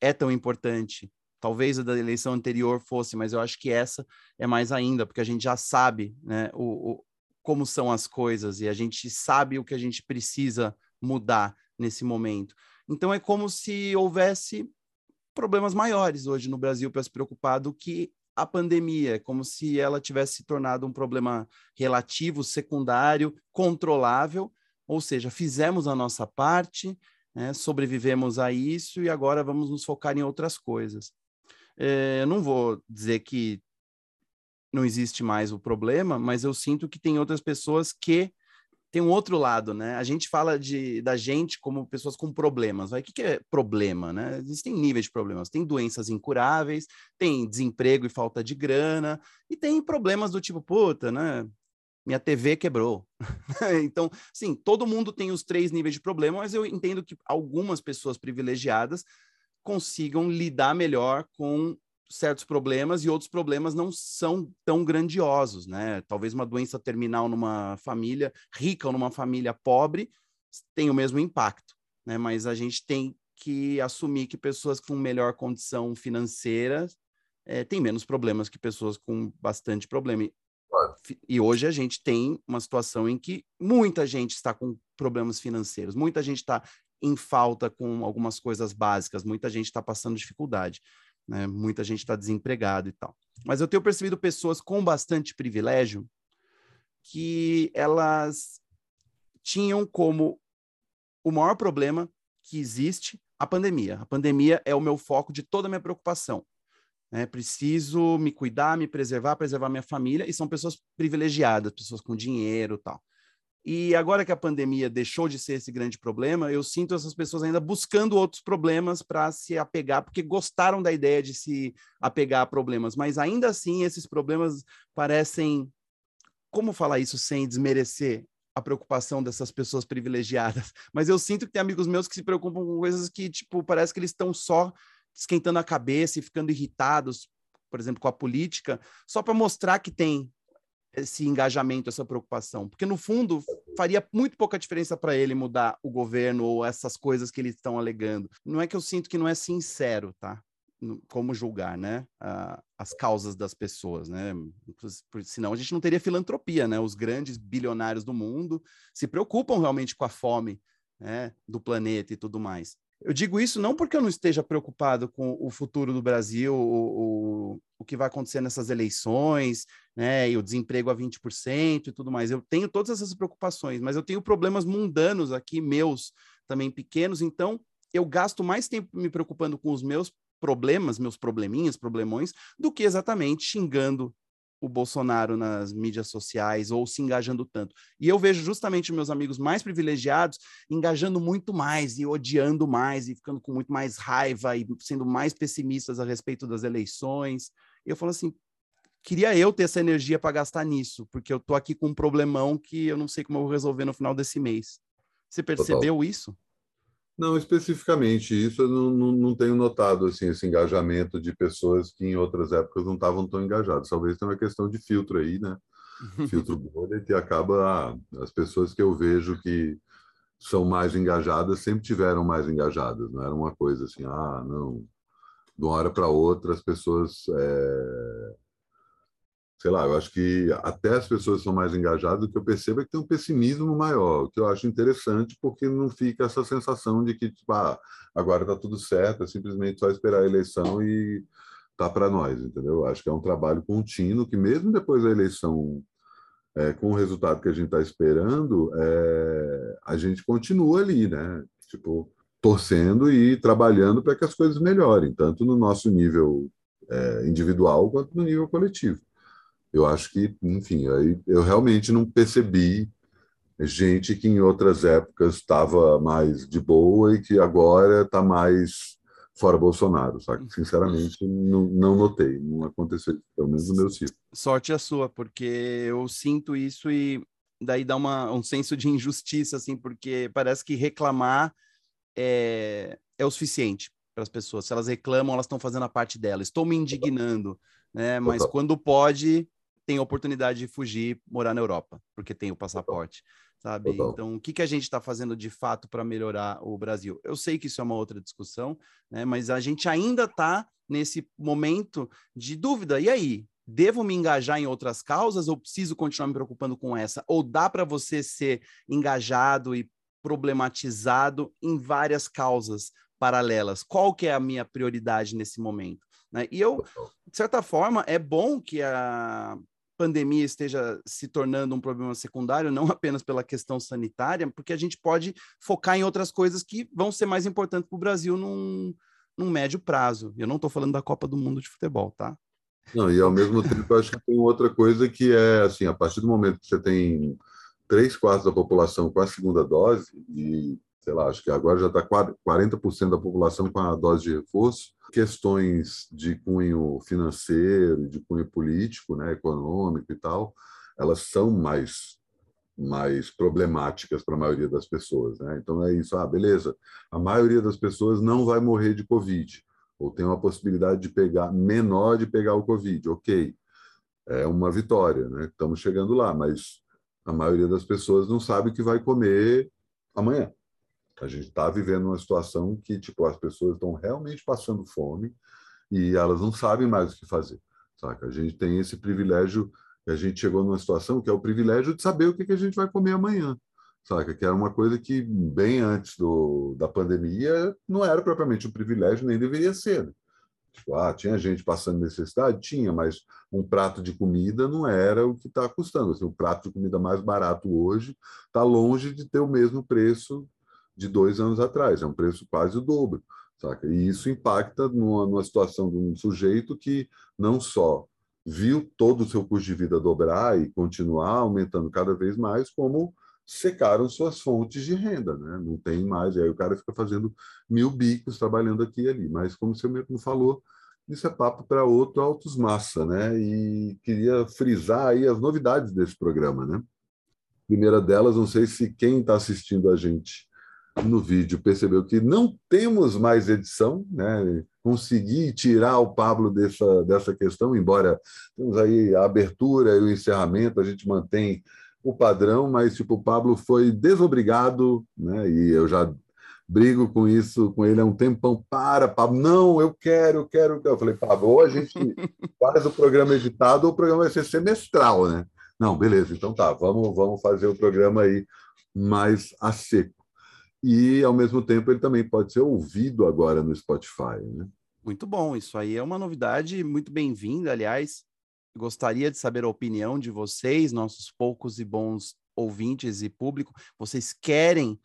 é tão importante. Talvez a da eleição anterior fosse, mas eu acho que essa é mais ainda, porque a gente já sabe né, o, o como são as coisas e a gente sabe o que a gente precisa mudar nesse momento. Então é como se houvesse problemas maiores hoje no Brasil para se preocupar do que a pandemia, é como se ela tivesse se tornado um problema relativo, secundário, controlável, ou seja, fizemos a nossa parte, né, sobrevivemos a isso e agora vamos nos focar em outras coisas. É, não vou dizer que não existe mais o problema, mas eu sinto que tem outras pessoas que tem um outro lado, né? A gente fala de, da gente como pessoas com problemas. Vai? O que, que é problema, né? Existem níveis de problemas. Tem doenças incuráveis, tem desemprego e falta de grana, e tem problemas do tipo, puta, né? Minha TV quebrou. então, sim, todo mundo tem os três níveis de problema, mas eu entendo que algumas pessoas privilegiadas consigam lidar melhor com certos problemas e outros problemas não são tão grandiosos, né? Talvez uma doença terminal numa família rica ou numa família pobre tenha o mesmo impacto, né? Mas a gente tem que assumir que pessoas com melhor condição financeira é, têm menos problemas que pessoas com bastante problema. E hoje a gente tem uma situação em que muita gente está com problemas financeiros, muita gente está em falta com algumas coisas básicas, muita gente está passando dificuldade né? Muita gente está desempregado e tal. Mas eu tenho percebido pessoas com bastante privilégio que elas tinham como o maior problema que existe a pandemia. A pandemia é o meu foco de toda a minha preocupação. Né? Preciso me cuidar, me preservar, preservar minha família, e são pessoas privilegiadas, pessoas com dinheiro tal. E agora que a pandemia deixou de ser esse grande problema, eu sinto essas pessoas ainda buscando outros problemas para se apegar, porque gostaram da ideia de se apegar a problemas, mas ainda assim esses problemas parecem. Como falar isso sem desmerecer a preocupação dessas pessoas privilegiadas? Mas eu sinto que tem amigos meus que se preocupam com coisas que, tipo, parece que eles estão só esquentando a cabeça e ficando irritados, por exemplo, com a política, só para mostrar que tem esse engajamento, essa preocupação? Porque, no fundo, faria muito pouca diferença para ele mudar o governo ou essas coisas que eles estão alegando. Não é que eu sinto que não é sincero, tá? Como julgar, né? as causas das pessoas, né? Senão a gente não teria filantropia, né? Os grandes bilionários do mundo se preocupam realmente com a fome né? do planeta e tudo mais. Eu digo isso não porque eu não esteja preocupado com o futuro do Brasil, o, o, o que vai acontecer nessas eleições, né, e o desemprego a 20% e tudo mais. Eu tenho todas essas preocupações, mas eu tenho problemas mundanos aqui, meus também pequenos, então eu gasto mais tempo me preocupando com os meus problemas, meus probleminhas, problemões, do que exatamente xingando o Bolsonaro nas mídias sociais ou se engajando tanto. E eu vejo justamente meus amigos mais privilegiados engajando muito mais e odiando mais e ficando com muito mais raiva e sendo mais pessimistas a respeito das eleições. E eu falo assim, queria eu ter essa energia para gastar nisso, porque eu tô aqui com um problemão que eu não sei como eu vou resolver no final desse mês. Você percebeu Total. isso? Não, especificamente isso eu não, não, não, tenho notado assim esse engajamento de pessoas que em outras épocas não estavam tão engajadas. Talvez tenha uma questão de filtro aí, né? Filtro bolha que acaba ah, as pessoas que eu vejo que são mais engajadas sempre tiveram mais engajadas, não era uma coisa assim, ah, não, de uma hora para outra as pessoas é sei lá, eu acho que até as pessoas são mais engajadas, o que eu percebo é que tem um pessimismo maior, o que eu acho interessante, porque não fica essa sensação de que, tipo, ah, agora está tudo certo, é simplesmente só esperar a eleição e tá para nós, entendeu? Eu acho que é um trabalho contínuo, que mesmo depois da eleição, é, com o resultado que a gente está esperando, é, a gente continua ali, né? Tipo, torcendo e trabalhando para que as coisas melhorem, tanto no nosso nível é, individual quanto no nível coletivo. Eu acho que, enfim, aí eu realmente não percebi gente que em outras épocas estava mais de boa e que agora está mais fora Bolsonaro, sabe? Sinceramente, não, não notei, não aconteceu, pelo menos no meu ciclo. Sorte a sua, porque eu sinto isso e daí dá uma, um senso de injustiça, assim, porque parece que reclamar é, é o suficiente para as pessoas. Se elas reclamam, elas estão fazendo a parte dela. Estou me indignando, né? Mas quando pode, tem a oportunidade de fugir, morar na Europa, porque tem o passaporte, sabe? Então, o que, que a gente está fazendo de fato para melhorar o Brasil? Eu sei que isso é uma outra discussão, né? Mas a gente ainda está nesse momento de dúvida. E aí? Devo me engajar em outras causas ou preciso continuar me preocupando com essa? Ou dá para você ser engajado e problematizado em várias causas paralelas? Qual que é a minha prioridade nesse momento? Né? E eu, de certa forma, é bom que a, pandemia esteja se tornando um problema secundário, não apenas pela questão sanitária, porque a gente pode focar em outras coisas que vão ser mais importantes para o Brasil num, num médio prazo. Eu não estou falando da Copa do Mundo de futebol, tá? Não, e ao mesmo tempo acho que tem outra coisa que é assim, a partir do momento que você tem três quartos da população com a segunda dose, e sei lá, acho que agora já está 40% da população com a dose de reforço, questões de cunho financeiro, de cunho político, né, econômico e tal, elas são mais mais problemáticas para a maioria das pessoas, né? Então é isso, ah, beleza. A maioria das pessoas não vai morrer de covid ou tem uma possibilidade de pegar menor de pegar o covid, ok? É uma vitória, né? Estamos chegando lá, mas a maioria das pessoas não sabe o que vai comer amanhã. A gente está vivendo uma situação que tipo as pessoas estão realmente passando fome e elas não sabem mais o que fazer. Saca? A gente tem esse privilégio, a gente chegou numa situação que é o privilégio de saber o que, que a gente vai comer amanhã. Saca? Que era uma coisa que, bem antes do, da pandemia, não era propriamente um privilégio, nem deveria ser. Né? Tipo, ah, tinha gente passando necessidade? Tinha, mas um prato de comida não era o que está custando. Assim, o prato de comida mais barato hoje está longe de ter o mesmo preço de dois anos atrás, é um preço quase o dobro. Saca? E isso impacta numa, numa situação de um sujeito que não só viu todo o seu custo de vida dobrar e continuar aumentando cada vez mais, como secaram suas fontes de renda, né? Não tem mais, e aí o cara fica fazendo mil bicos trabalhando aqui e ali. Mas como você mesmo falou, isso é papo para outro altos massa, né? E queria frisar aí as novidades desse programa, né? Primeira delas, não sei se quem está assistindo a gente no vídeo percebeu que não temos mais edição, né? Consegui tirar o Pablo dessa, dessa questão, embora temos aí a abertura e o encerramento, a gente mantém o padrão, mas tipo, o Pablo foi desobrigado, né? E eu já brigo com isso com ele há um tempão. Para, Pablo, não, eu quero, eu quero. Eu falei, Pablo, ou a gente faz o programa editado ou o programa vai ser semestral, né? Não, beleza, então tá, vamos, vamos fazer o programa aí mais a seco. E, ao mesmo tempo, ele também pode ser ouvido agora no Spotify. Né? Muito bom, isso aí é uma novidade muito bem-vinda. Aliás, gostaria de saber a opinião de vocês, nossos poucos e bons ouvintes e público. Vocês querem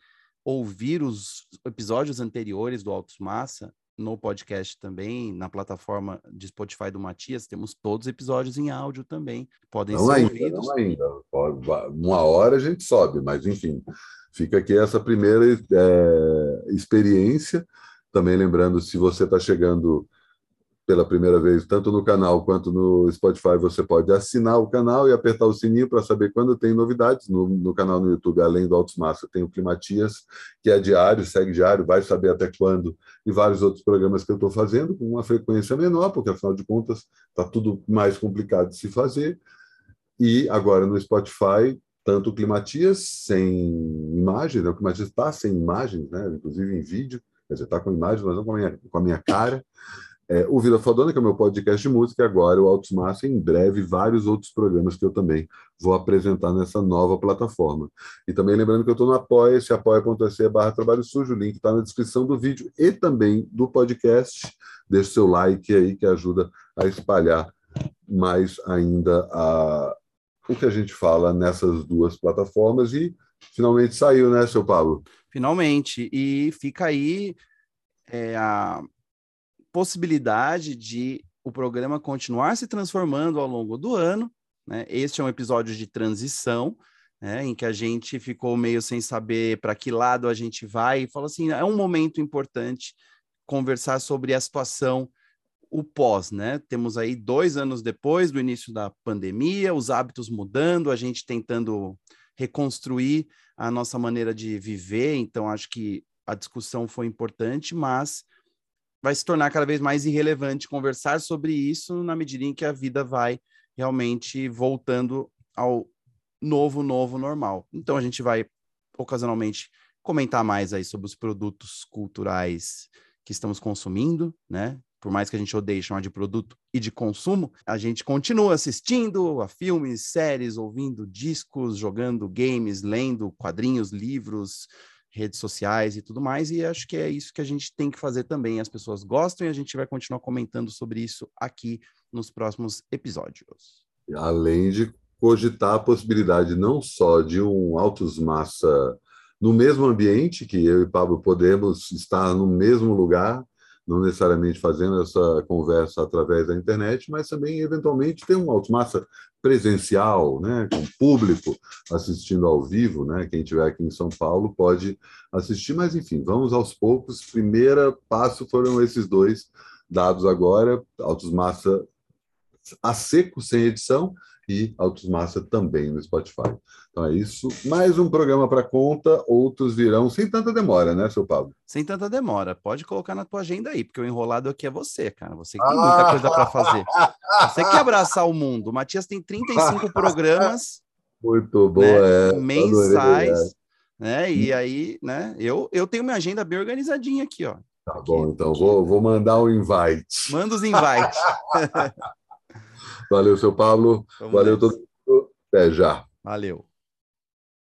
ouvir os episódios anteriores do Autos Massa? No podcast também, na plataforma de Spotify do Matias, temos todos os episódios em áudio também. Podem não ser ainda, ouvidos. Não ainda. Uma hora a gente sobe, mas enfim, fica aqui essa primeira é, experiência. Também lembrando, se você está chegando pela primeira vez, tanto no canal quanto no Spotify, você pode assinar o canal e apertar o sininho para saber quando tem novidades. No, no, canal no YouTube, além do Altos Massa, tem o Climatias, que é diário, segue diário, vai saber até quando, e vários outros programas que eu estou fazendo, com uma frequência menor, porque afinal de contas está tudo mais complicado de se fazer. E agora no Spotify, tanto o Climatias sem imagens, né? o Climatias está sem imagens, né? inclusive em vídeo, quer dizer, está com imagens, mas não com a minha, com a minha cara é, o Vila Fodona, que é o meu podcast de música, agora o Altos Massa, em breve, vários outros programas que eu também vou apresentar nessa nova plataforma. E também lembrando que eu estou no Apoia-se, apoia.se barra Trabalho Sujo, o link está na descrição do vídeo e também do podcast. Deixe seu like aí, que ajuda a espalhar mais ainda a, o que a gente fala nessas duas plataformas. E finalmente saiu, né, seu Paulo? Finalmente. E fica aí é, a possibilidade de o programa continuar se transformando ao longo do ano. Né? Este é um episódio de transição, né? em que a gente ficou meio sem saber para que lado a gente vai, e falou assim: é um momento importante conversar sobre a situação, o pós, né? Temos aí dois anos depois do início da pandemia, os hábitos mudando, a gente tentando reconstruir a nossa maneira de viver, então acho que a discussão foi importante, mas vai se tornar cada vez mais irrelevante conversar sobre isso na medida em que a vida vai realmente voltando ao novo, novo normal. Então a gente vai ocasionalmente comentar mais aí sobre os produtos culturais que estamos consumindo, né? Por mais que a gente odeie chamar de produto e de consumo, a gente continua assistindo a filmes, séries, ouvindo discos, jogando games, lendo quadrinhos, livros, redes sociais e tudo mais, e acho que é isso que a gente tem que fazer também. As pessoas gostam e a gente vai continuar comentando sobre isso aqui nos próximos episódios. Além de cogitar a possibilidade não só de um Autos Massa no mesmo ambiente, que eu e Pablo podemos estar no mesmo lugar, não necessariamente fazendo essa conversa através da internet, mas também, eventualmente, ter um automassa presencial, né, com público assistindo ao vivo, né, quem estiver aqui em São Paulo pode assistir, mas enfim, vamos aos poucos. Primeiro passo foram esses dois dados agora, Autos Massa a seco, sem edição, e Autos Massa também no Spotify. Então é isso. Mais um programa para conta, outros virão sem tanta demora, né, seu Pablo? Sem tanta demora. Pode colocar na tua agenda aí, porque o enrolado aqui é você, cara. Você que tem muita coisa para fazer. Você quer abraçar o mundo. O Matias tem 35 programas. Muito bom, né, é. Mensais. Né? E aí, né? Eu, eu tenho minha agenda bem organizadinha aqui, ó. Tá bom, então vou, vou mandar um invite. Manda os invites. Valeu, seu Pablo. Vamos Valeu nessa. todo mundo. Até já. Valeu.